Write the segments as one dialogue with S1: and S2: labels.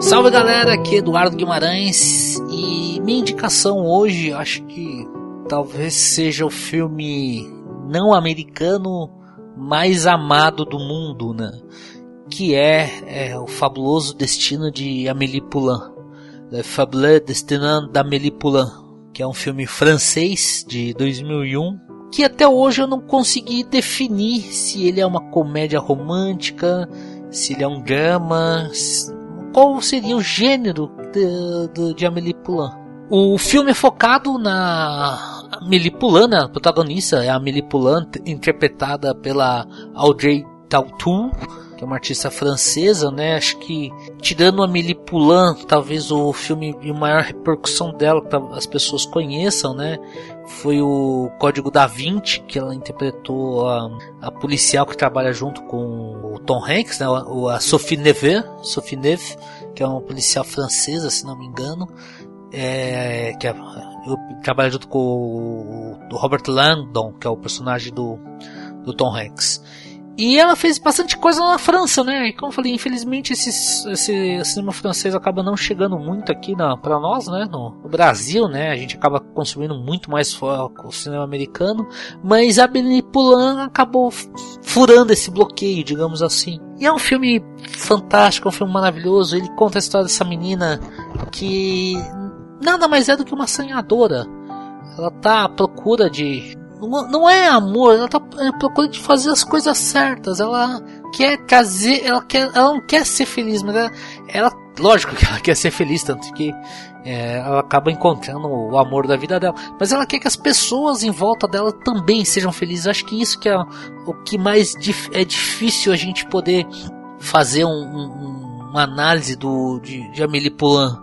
S1: Salve galera, aqui é Eduardo Guimarães e minha indicação hoje acho que talvez seja o filme não americano mais amado do mundo, né? Que é, é o fabuloso destino de Amélie Poulain, Le Fabuleux Destin d'Amélie Poulain, que é um filme francês de 2001 que até hoje eu não consegui definir se ele é uma comédia romântica, se ele é um drama, qual seria o gênero de, de, de Amélie Poulain. O filme é focado na Amélie Poulain, né? a protagonista é a Amélie Poulain, interpretada pela Audrey Tautou, que é uma artista francesa, né? Acho que tirando a Amélie Poulain, talvez o filme de maior repercussão dela, que as pessoas conheçam, né? Foi o Código da Vinci, que ela interpretou a, a policial que trabalha junto com o Tom Hanks, né? A, a Sophie Neve, Sophie Neve, que é uma policial francesa, se não me engano. É, que é, eu trabalho junto com o, o Robert Langdon, que é o personagem do, do Tom Hanks. E ela fez bastante coisa na França, né? E como eu falei, infelizmente esse, esse cinema francês acaba não chegando muito aqui para nós, né? No, no, Brasil, né? A gente acaba consumindo muito mais o cinema americano. Mas a Amélie Poulain acabou furando esse bloqueio, digamos assim. E é um filme fantástico, um filme maravilhoso. Ele conta a história dessa menina que nada mais é do que uma sonhadora. Ela tá à procura de não é amor, ela tá procurando de fazer as coisas certas. Ela quer trazer, ela quer, ela não quer ser feliz, mas ela, ela lógico que ela quer ser feliz, tanto que é, ela acaba encontrando o amor da vida dela. Mas ela quer que as pessoas em volta dela também sejam felizes. Acho que isso que é o que mais dif é difícil a gente poder fazer um, um, uma análise do, de, de Amélie Poulain.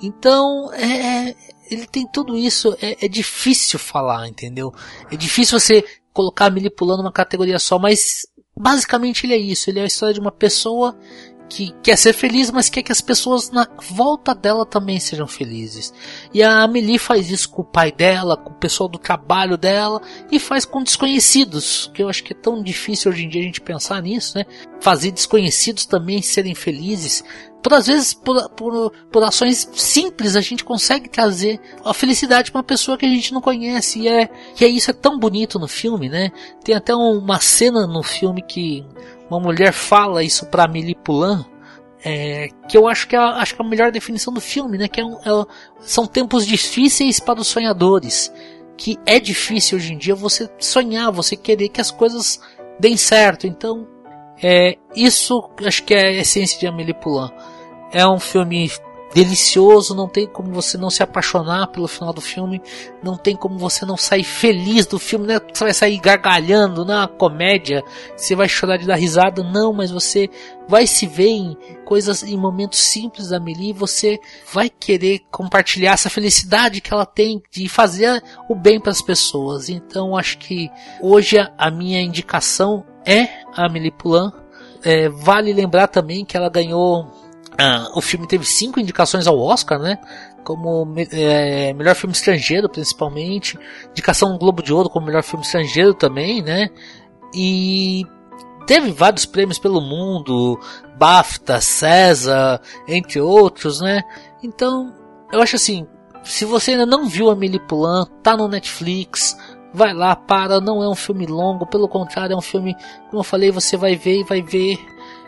S1: Então, é, ele tem tudo isso. É, é, difícil falar, entendeu? É difícil você colocar a Millie pulando numa categoria só, mas basicamente ele é isso. Ele é a história de uma pessoa que quer ser feliz, mas quer que as pessoas na volta dela também sejam felizes. E a Amelie faz isso com o pai dela, com o pessoal do trabalho dela e faz com desconhecidos, que eu acho que é tão difícil hoje em dia a gente pensar nisso, né? Fazer desconhecidos também serem felizes. Por às vezes, por, por, por ações simples, a gente consegue trazer a felicidade para uma pessoa que a gente não conhece. E é, e é isso é tão bonito no filme, né? Tem até uma cena no filme que uma mulher fala isso para Amélie Poulain, é, que eu acho que é, acho que é a melhor definição do filme, né? Que é, é, são tempos difíceis para os sonhadores. Que é difícil hoje em dia você sonhar, você querer que as coisas deem certo. Então, é, isso acho que é a essência de Amélie Poulain. É um filme delicioso, não tem como você não se apaixonar pelo final do filme, não tem como você não sair feliz do filme, né? Você vai sair gargalhando na comédia, você vai chorar de dar risada, não, mas você vai se ver em coisas, em momentos simples da Meli, você vai querer compartilhar essa felicidade que ela tem de fazer o bem para as pessoas. Então acho que hoje a minha indicação é a Amélie Poulain. É, vale lembrar também que ela ganhou ah, o filme teve cinco indicações ao Oscar, né? Como é, melhor filme estrangeiro, principalmente. Indicação no Globo de Ouro como melhor filme estrangeiro também, né? E teve vários prêmios pelo mundo, BAFTA, César, entre outros, né? Então, eu acho assim, se você ainda não viu Amélie Poulain, tá no Netflix, vai lá, para, não é um filme longo, pelo contrário, é um filme, como eu falei, você vai ver e vai ver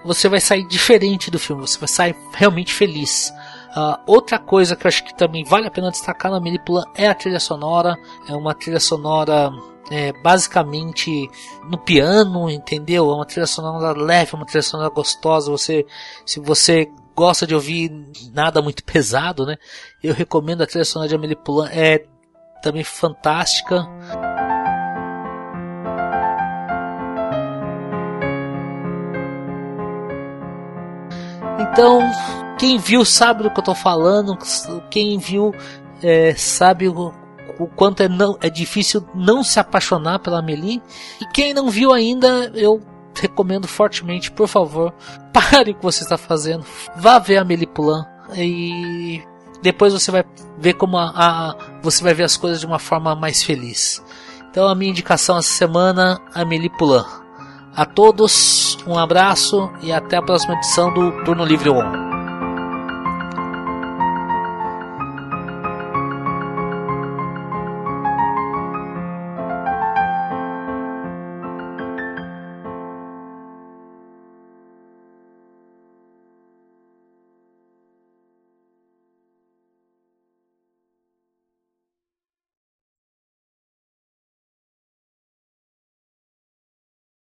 S1: você vai sair diferente do filme, você vai sair realmente feliz. Uh, outra coisa que eu acho que também vale a pena destacar na Manipula é a trilha sonora. É uma trilha sonora é, basicamente no piano, entendeu? É uma trilha sonora leve, uma trilha sonora gostosa. Você, se você gosta de ouvir nada muito pesado, né? Eu recomendo a trilha sonora de Amélie Poulain, é também fantástica. Então, quem viu sabe do que eu tô falando, quem viu é, sabe o, o quanto é, não, é difícil não se apaixonar pela Amelie. E quem não viu ainda, eu recomendo fortemente, por favor, pare o que você está fazendo, vá ver a Amelie Poulain e depois você vai ver como a, a, você vai ver as coisas de uma forma mais feliz. Então a minha indicação essa semana, Amelie Poulain. A todos, um abraço e até a próxima edição do Turno Livre On.